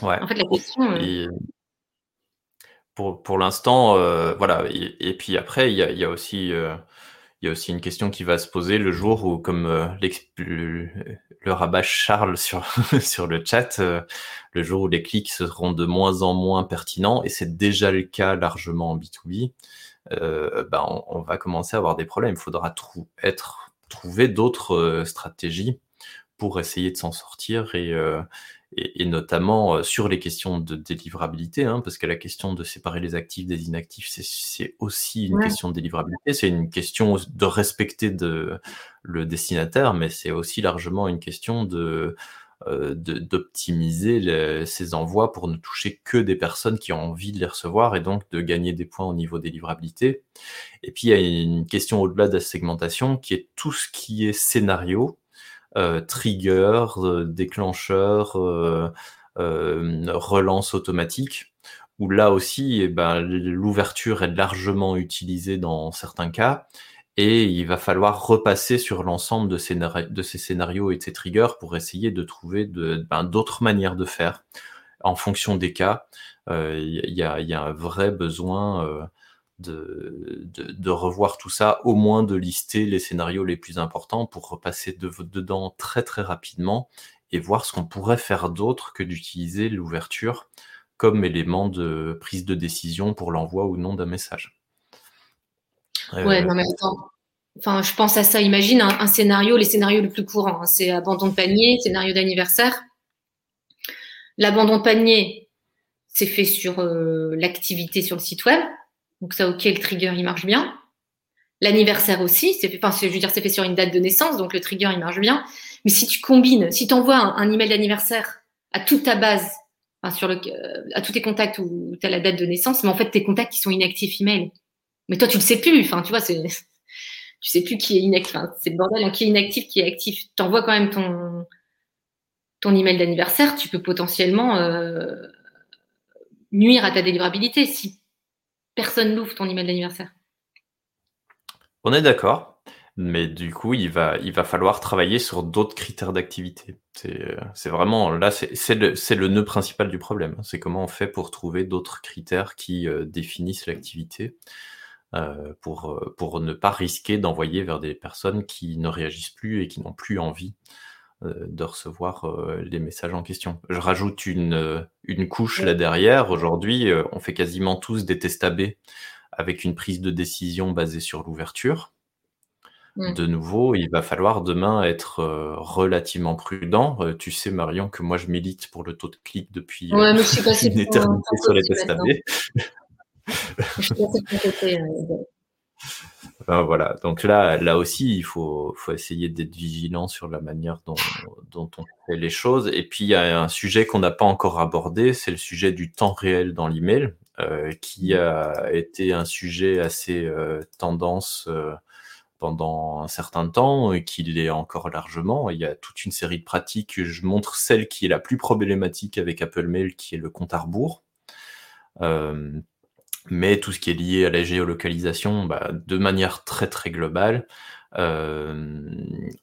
Speaker 1: ouais. En fait, la question. Euh, pour, pour l'instant, euh, voilà. Et, puis après, il y a, y a, aussi. il y a aussi une question qui va se poser le jour où, comme le, le, rabat Charles sur, sur le chat, le jour où les clics seront de moins en moins pertinents, et c'est déjà le cas largement en B2B, ben on, on, va commencer à avoir des problèmes. Il faudra être trouver d'autres euh, stratégies pour essayer de s'en sortir et, euh, et, notamment euh, sur les questions de délivrabilité, hein, parce que la question de séparer les actifs des inactifs, c'est aussi une question de délivrabilité, c'est une question de respecter de, le destinataire, mais c'est aussi largement une question de d'optimiser ces envois pour ne toucher que des personnes qui ont envie de les recevoir et donc de gagner des points au niveau des livrabilités. Et puis il y a une question au-delà de la segmentation qui est tout ce qui est scénario, euh, trigger, euh, déclencheur, relance automatique, où là aussi eh ben, l'ouverture est largement utilisée dans certains cas et il va falloir repasser sur l'ensemble de, ces scénarios et de ces triggers pour essayer de trouver ben, d'autres manières de faire en fonction des cas. Il euh, y, a, un vrai besoin euh, de, revoir tout ça, au moins de lister les scénarios les plus importants pour repasser dedans très très rapidement et voir ce qu'on pourrait faire d'autre que d'utiliser l'ouverture comme élément de prise de décision pour l'envoi ou non d'un message.
Speaker 2: Ouais, non, mais attends. Enfin, je pense à ça. Imagine un, scénario, les scénarios les plus courants. Hein. c'est abandon de panier, scénario d'anniversaire. L'abandon de panier, c'est fait sur euh, l'activité sur le site web. Donc ça, ok, le trigger, il marche bien. L'anniversaire aussi, c'est fait, enfin, je veux dire, c'est fait sur une date de naissance, donc le trigger, il marche bien. Mais si tu combines, si tu envoies un, email d'anniversaire à toute ta base, enfin, sur le, euh, à tous tes contacts où tu as la date de naissance, mais en fait, tes contacts, qui sont inactifs email. Mais toi, tu le sais plus. Enfin, tu vois, tu sais plus qui est inactif. C'est le bordel. qui est inactif, qui est actif. Tu envoies quand même ton, ton email d'anniversaire. Tu peux potentiellement euh, nuire à ta délivrabilité si personne n'ouvre ton email d'anniversaire.
Speaker 1: On est d'accord. Mais du coup, il va, il va falloir travailler sur d'autres critères d'activité. C'est vraiment là, c'est le, le, nœud principal du problème. C'est comment on fait pour trouver d'autres critères qui euh, définissent l'activité. Pour, pour ne pas risquer d'envoyer vers des personnes qui ne réagissent plus et qui n'ont plus envie de recevoir les messages en question. Je rajoute une, une couche là derrière. Aujourd'hui, on fait quasiment tous des tests AB avec une prise de décision basée sur l'ouverture. Mmh. De nouveau, il va falloir demain être euh, relativement prudent. Euh, tu sais, Marion, que moi je milite pour le taux de clic depuis
Speaker 2: ouais, mais je suis passé une éternité sur les tests AB. Je
Speaker 1: côté. Ben, voilà, donc là, là aussi, il faut, faut essayer d'être vigilant sur la manière dont, dont, on fait les choses. Et puis, il y a un sujet qu'on n'a pas encore abordé, c'est le sujet du temps réel dans l'email, euh, qui mmh. a été un sujet assez euh, tendance euh, pendant un certain temps et qu'il est encore largement. Il y a toute une série de pratiques. Je montre celle qui est la plus problématique avec Apple Mail, qui est le compte à rebours. Euh, mais tout ce qui est lié à la géolocalisation, bah, de manière très très globale, euh,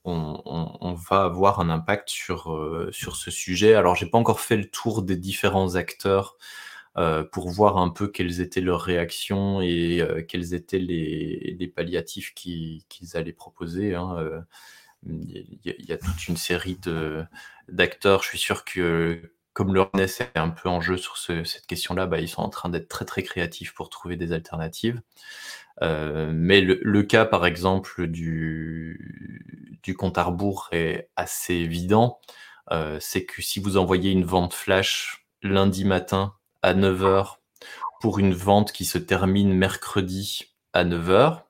Speaker 1: on, on, on, va avoir un impact sur, euh, sur ce sujet. Alors, j'ai pas encore fait le tour des différents acteurs euh, pour voir un peu quelles étaient leurs réactions et euh, quels étaient les, les palliatifs qu'ils allaient proposer. Hein. Euh, il y, y, a toute une série d'acteurs. Je suis sûr que comme le RNS est un peu en jeu sur ce, cette question-là, bah, ils sont en train d'être très très créatifs pour trouver des alternatives. Euh, mais le, cas, par exemple, du, compte à rebours est assez évident. Euh, c'est que si vous envoyez une vente flash lundi matin à 9h pour une vente qui se termine mercredi à 9h,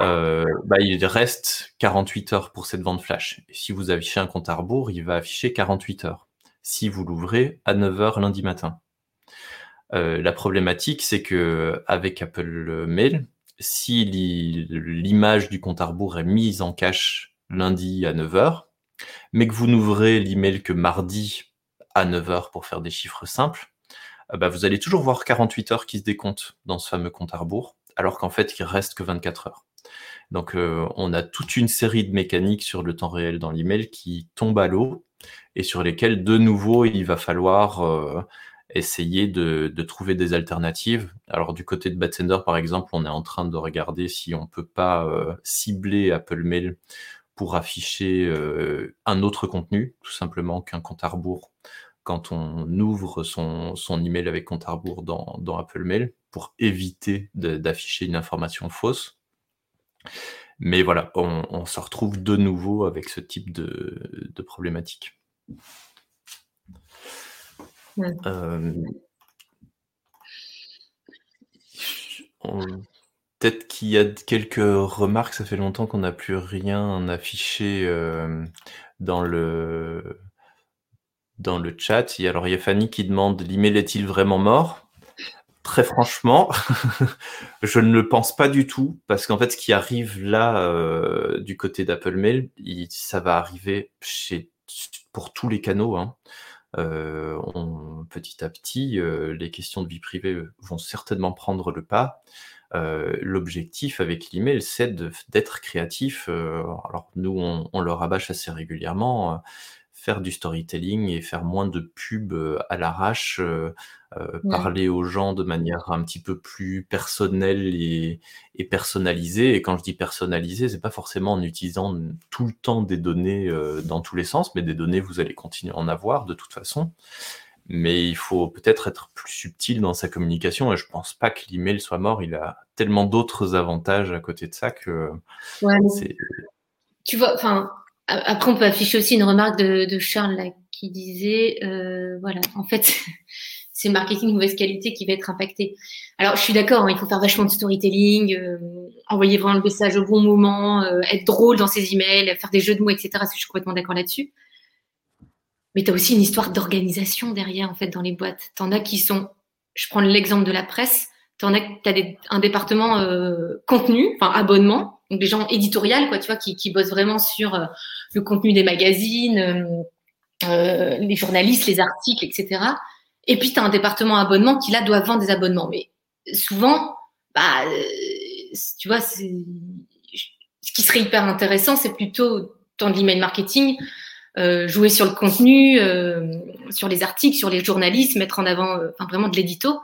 Speaker 1: euh, bah, il reste 48 heures pour cette vente flash. Si vous affichez un compte à rebours, il va afficher 48 heures si vous l'ouvrez à 9h lundi matin. Euh, la problématique, c'est que avec Apple Mail, si l'image du compte à rebours est mise en cache lundi à 9h, mais que vous n'ouvrez l'email que mardi à 9h pour faire des chiffres simples, euh, bah, vous allez toujours voir 48 heures qui se décomptent dans ce fameux compte à rebours, alors qu'en fait, il reste que 24 heures. Donc, euh, on a toute une série de mécaniques sur le temps réel dans l'email qui tombent à l'eau et sur lesquels, de nouveau, il va falloir euh, essayer de, trouver des alternatives. Alors, du côté de Batsender, par exemple, on est en train de regarder si on peut pas euh, cibler Apple Mail pour afficher un autre contenu, tout simplement qu'un compte à rebours quand on ouvre son, email avec compte à rebours dans Apple Mail pour éviter d'afficher une information fausse. Mais voilà, on, on, se retrouve de nouveau avec ce type de, de problématique. Euh, peut-être qu'il y a quelques remarques, ça fait longtemps qu'on n'a plus rien affiché euh, dans le dans le chat. Alors il y a Fanny qui demande l'email est-il vraiment mort? Très franchement, je ne le pense pas du tout, parce qu'en fait, ce qui arrive là euh, du côté d'Apple Mail, il, ça va arriver chez, pour tous les canaux. Hein. Euh, petit à petit, euh, les questions de vie privée vont certainement prendre le pas. L'objectif avec l'email, c'est d'être créatif. Alors nous, on, on, le rabâche assez régulièrement. Faire du storytelling et faire moins de pubs euh, à l'arrache, euh, euh, ouais. parler aux gens de manière un petit peu plus personnelle et, et personnalisée. Et quand je dis personnalisée, c'est pas forcément en utilisant tout le temps des données euh, dans tous les sens, mais des données vous allez continuer à en avoir de toute façon. Mais il faut peut-être être plus subtil dans sa communication et je pense pas que l'email soit mort. Il a tellement d'autres avantages à côté de ça que
Speaker 2: ouais, tu vois, enfin, après, on peut afficher aussi une remarque de, de Charles là, qui disait, euh, voilà, en fait, c'est le marketing de mauvaise qualité qui va être impacté. Alors, je suis d'accord, hein, il faut faire vachement de storytelling, euh, envoyer vraiment le message au bon moment, euh, être drôle dans ses emails, faire des jeux de mots, etc. Je suis complètement d'accord là-dessus. Mais tu as aussi une histoire d'organisation derrière, en fait, dans les boîtes. Tu en as qui sont, je prends l'exemple de la presse, tu en as, as des, un département euh, contenu, enfin abonnement, donc des gens éditoriales, quoi, tu vois, qui, qui bossent vraiment sur euh, le contenu des magazines, euh, euh, les journalistes, les articles, etc. Et puis tu as un département abonnement qui là doit vendre des abonnements. Mais souvent, bah, tu vois, ce qui serait hyper intéressant, c'est plutôt dans l'email marketing, jouer sur le contenu, sur les articles, sur les journalistes, mettre en avant, vraiment de l'édito.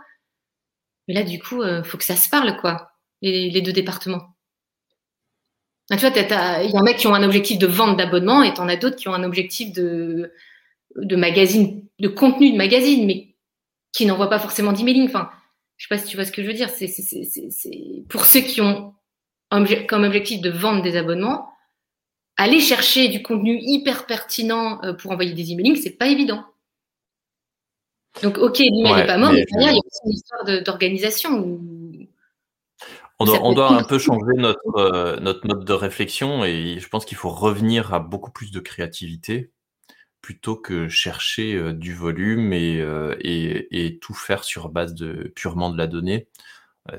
Speaker 2: Mais là, du coup, faut que ça se parle, quoi. les, deux départements ah, Tu vois, il y en a qui ont un objectif de vente d'abonnement et tu en as d'autres qui ont un objectif de, de magazine, de contenu de magazine, mais qui n'envoient pas forcément d'emailing. Enfin, je sais pas si tu vois ce que je veux dire. C'est pour ceux qui ont comme objectif de vendre des abonnements, aller chercher du contenu hyper pertinent euh, pour envoyer des emailings, c'est pas évident. Donc, ok, l'email n'est pas mort, mais, il y a aussi une histoire d'organisation.
Speaker 1: On doit, un peu changer notre, euh, notre mode de réflexion et je pense qu'il faut revenir à beaucoup plus de créativité plutôt que chercher euh, du volume et, et, tout faire sur base de purement de la donnée.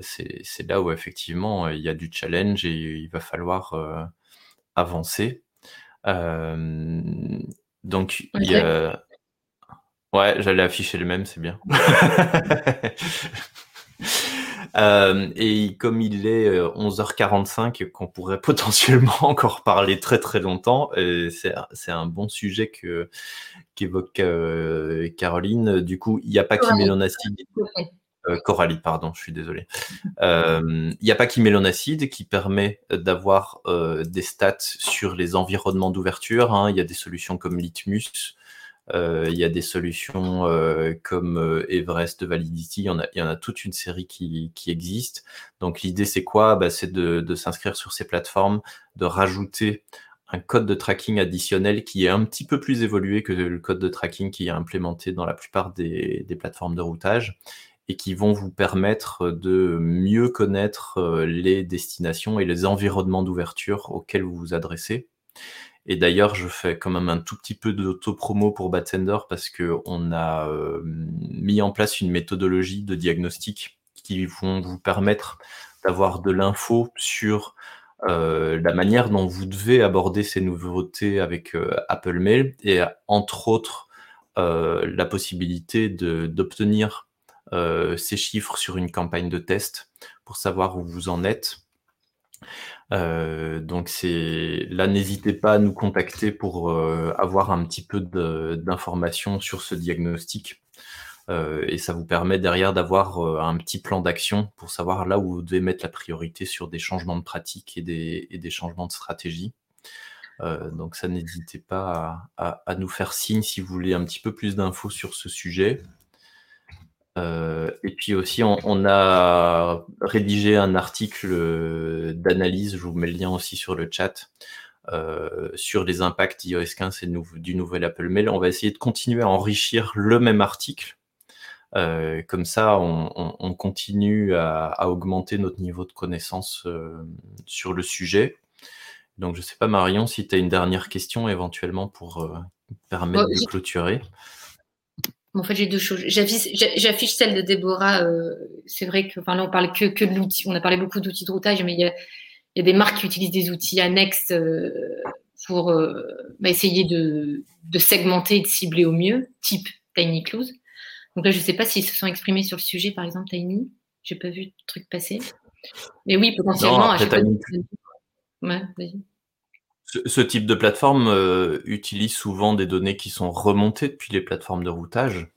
Speaker 1: c'est là où effectivement il y a du challenge et il va falloir avancer. donc, il y a... Ouais, j'allais afficher le même, c'est bien. et comme il est 11h45, qu'on pourrait potentiellement encore parler très très longtemps, c'est un bon sujet que qu'évoque Caroline. Du coup, il n'y a pas qui acide. Euh, Coralie, pardon, je suis désolé. Euh, il n'y a pas qu'Imelonacid qui permet d'avoir euh, des stats sur les environnements d'ouverture. Hein. Il y a des solutions comme Litmus, il y a des solutions comme Everest Validity. Il y, en a, toute une série qui, qui existe. Donc l'idée, c'est quoi? Bah, C'est de, s'inscrire sur ces plateformes, de rajouter un code de tracking additionnel qui est un petit peu plus évolué que le code de tracking qui est implémenté dans la plupart des, des plateformes de routage et qui vont vous permettre de mieux connaître euh, les destinations et les environnements d'ouverture auxquels vous vous adressez. Et d'ailleurs, je fais quand même un tout petit peu d'auto-promo pour Batsender parce qu'on a euh, mis en place une méthodologie de diagnostic qui vont vous permettre d'avoir de l'info sur euh, la manière dont vous devez aborder ces nouveautés avec Apple Mail et entre autres la possibilité d'obtenir euh, ces chiffres sur une campagne de test pour savoir où vous en êtes. Euh, donc c'est là, n'hésitez pas à nous contacter pour euh, avoir un petit peu d'informations sur ce diagnostic. et ça vous permet derrière d'avoir un petit plan d'action pour savoir là où vous devez mettre la priorité sur des changements de pratique et des, et des changements de stratégie. donc ça, n'hésitez pas à, nous faire signe si vous voulez un petit peu plus d'infos sur ce sujet. Euh, et puis aussi, on, a rédigé un article euh, d'analyse, je vous mets le lien aussi sur le chat, euh, sur les impacts d'iOS 15 et du nouvel Apple Mail. On va essayer de continuer à enrichir le même article. comme ça, on, continue à, augmenter notre niveau de connaissance sur le sujet. Donc, je ne sais pas, Marion, si tu as une dernière question éventuellement pour permettre de clôturer.
Speaker 2: En fait, j'ai deux choses. J'affiche celle de Déborah. Euh, c'est vrai que, enfin, là, on parle que, que de l'outil. On a parlé beaucoup d'outils de routage, mais il y a, il y a des marques qui utilisent des outils annexes euh, pour euh, bah, essayer de, de, segmenter et de cibler au mieux, type Tiny Close. Donc là, je ne sais pas s'ils se sont exprimés sur le sujet, par exemple, Tiny. J'ai pas vu de truc passer. Mais oui, potentiellement.
Speaker 1: ouais, vas-y. Ce, type de plateforme euh, utilise souvent des données qui sont remontées depuis les plateformes de routage.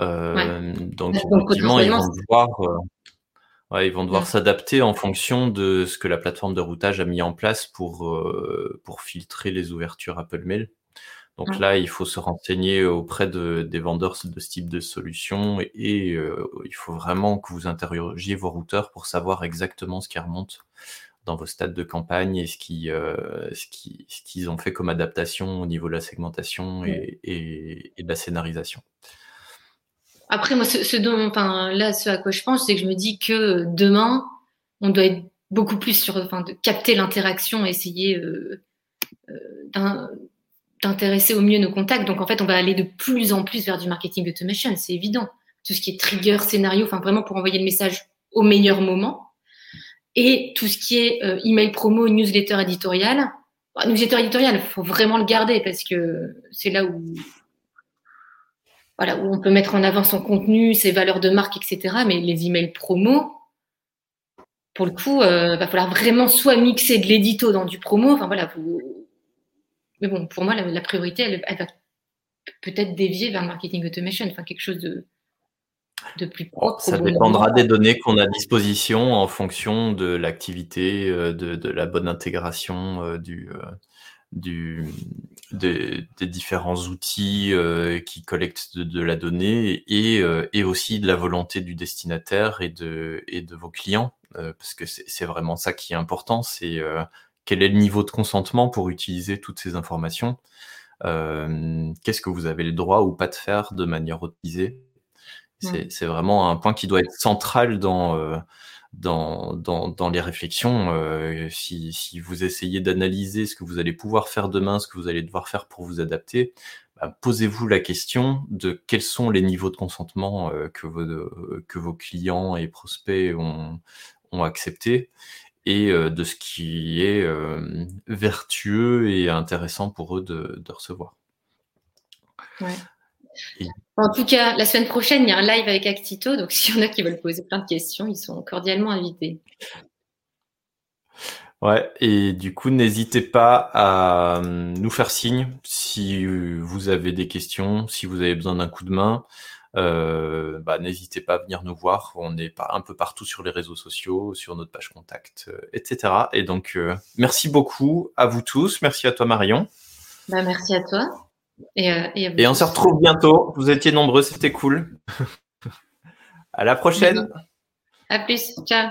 Speaker 1: Euh, donc, effectivement, ils vont devoir, euh, ils vont devoir s'adapter en fonction de ce que la plateforme de routage a mis en place pour, pour filtrer les ouvertures Apple Mail. Donc là, il faut se renseigner auprès de, des vendeurs de ce type de solution et, il faut vraiment que vous interrogiez vos routeurs pour savoir exactement ce qui remonte dans vos stades de campagne et ce qu'ils euh, ce qui, ce qu'ils ont fait comme adaptation au niveau de la segmentation et, et, de la scénarisation.
Speaker 2: Après, moi, ce, dont, enfin, là, ce à quoi je pense, c'est que je me dis que demain, on doit être beaucoup plus sur, enfin, de capter l'interaction, essayer euh, euh, d'intéresser au mieux nos contacts. Donc, en fait, on va aller de plus en plus vers du marketing automation, c'est évident. Tout ce qui est trigger, scénario, enfin, vraiment pour envoyer le message au meilleur moment et tout ce qui est euh, email promo, newsletter éditorial. Bah, newsletter éditorial, il faut vraiment le garder parce que c'est là où, voilà, où on peut mettre en avant son contenu, ses valeurs de marque, etc. Mais les emails promo, pour le coup, il euh, va falloir vraiment soit mixer de l'édito dans du promo. Enfin voilà, mais bon, pour moi, la, priorité, elle, elle va peut-être dévier vers marketing automation, enfin quelque chose de de plus propre.
Speaker 1: ça dépendra des données qu'on a à disposition en fonction de l'activité, de, de, la bonne intégration du, du, des, différents outils euh, qui collectent de, la donnée et, euh, et, aussi de la volonté du destinataire et de, et de vos clients, euh, parce que c'est vraiment ça qui est important, c'est quel est le niveau de consentement pour utiliser toutes ces informations, qu'est-ce que vous avez le droit ou pas de faire de manière autorisée? C'est vraiment un point qui doit être central dans dans, dans, dans les réflexions. Euh, si, si, vous essayez d'analyser ce que vous allez pouvoir faire demain, ce que vous allez devoir faire pour vous adapter, bah, posez-vous la question de quels sont les niveaux de consentement euh, que, vos, que vos clients et prospects ont, ont accepté et euh, de ce qui est vertueux et intéressant pour eux de, de recevoir.
Speaker 2: Ouais. En tout cas, la semaine prochaine, il y a un live avec Actito. Donc, s'il y en a qui veulent poser plein de questions, ils sont cordialement invités.
Speaker 1: Ouais, et du coup, n'hésitez pas à euh, nous faire signe si vous avez des questions, si vous avez besoin d'un coup de main. Euh, bah, n'hésitez pas à venir nous voir. On est un peu partout sur les réseaux sociaux, sur notre page contact, euh, etc. Et donc, merci beaucoup à vous tous. Merci à toi, Marion.
Speaker 2: Bah, merci à toi.
Speaker 1: Euh, et, on se retrouve bientôt. Vous étiez nombreux, c'était cool. à la prochaine.
Speaker 2: À plus. Ciao.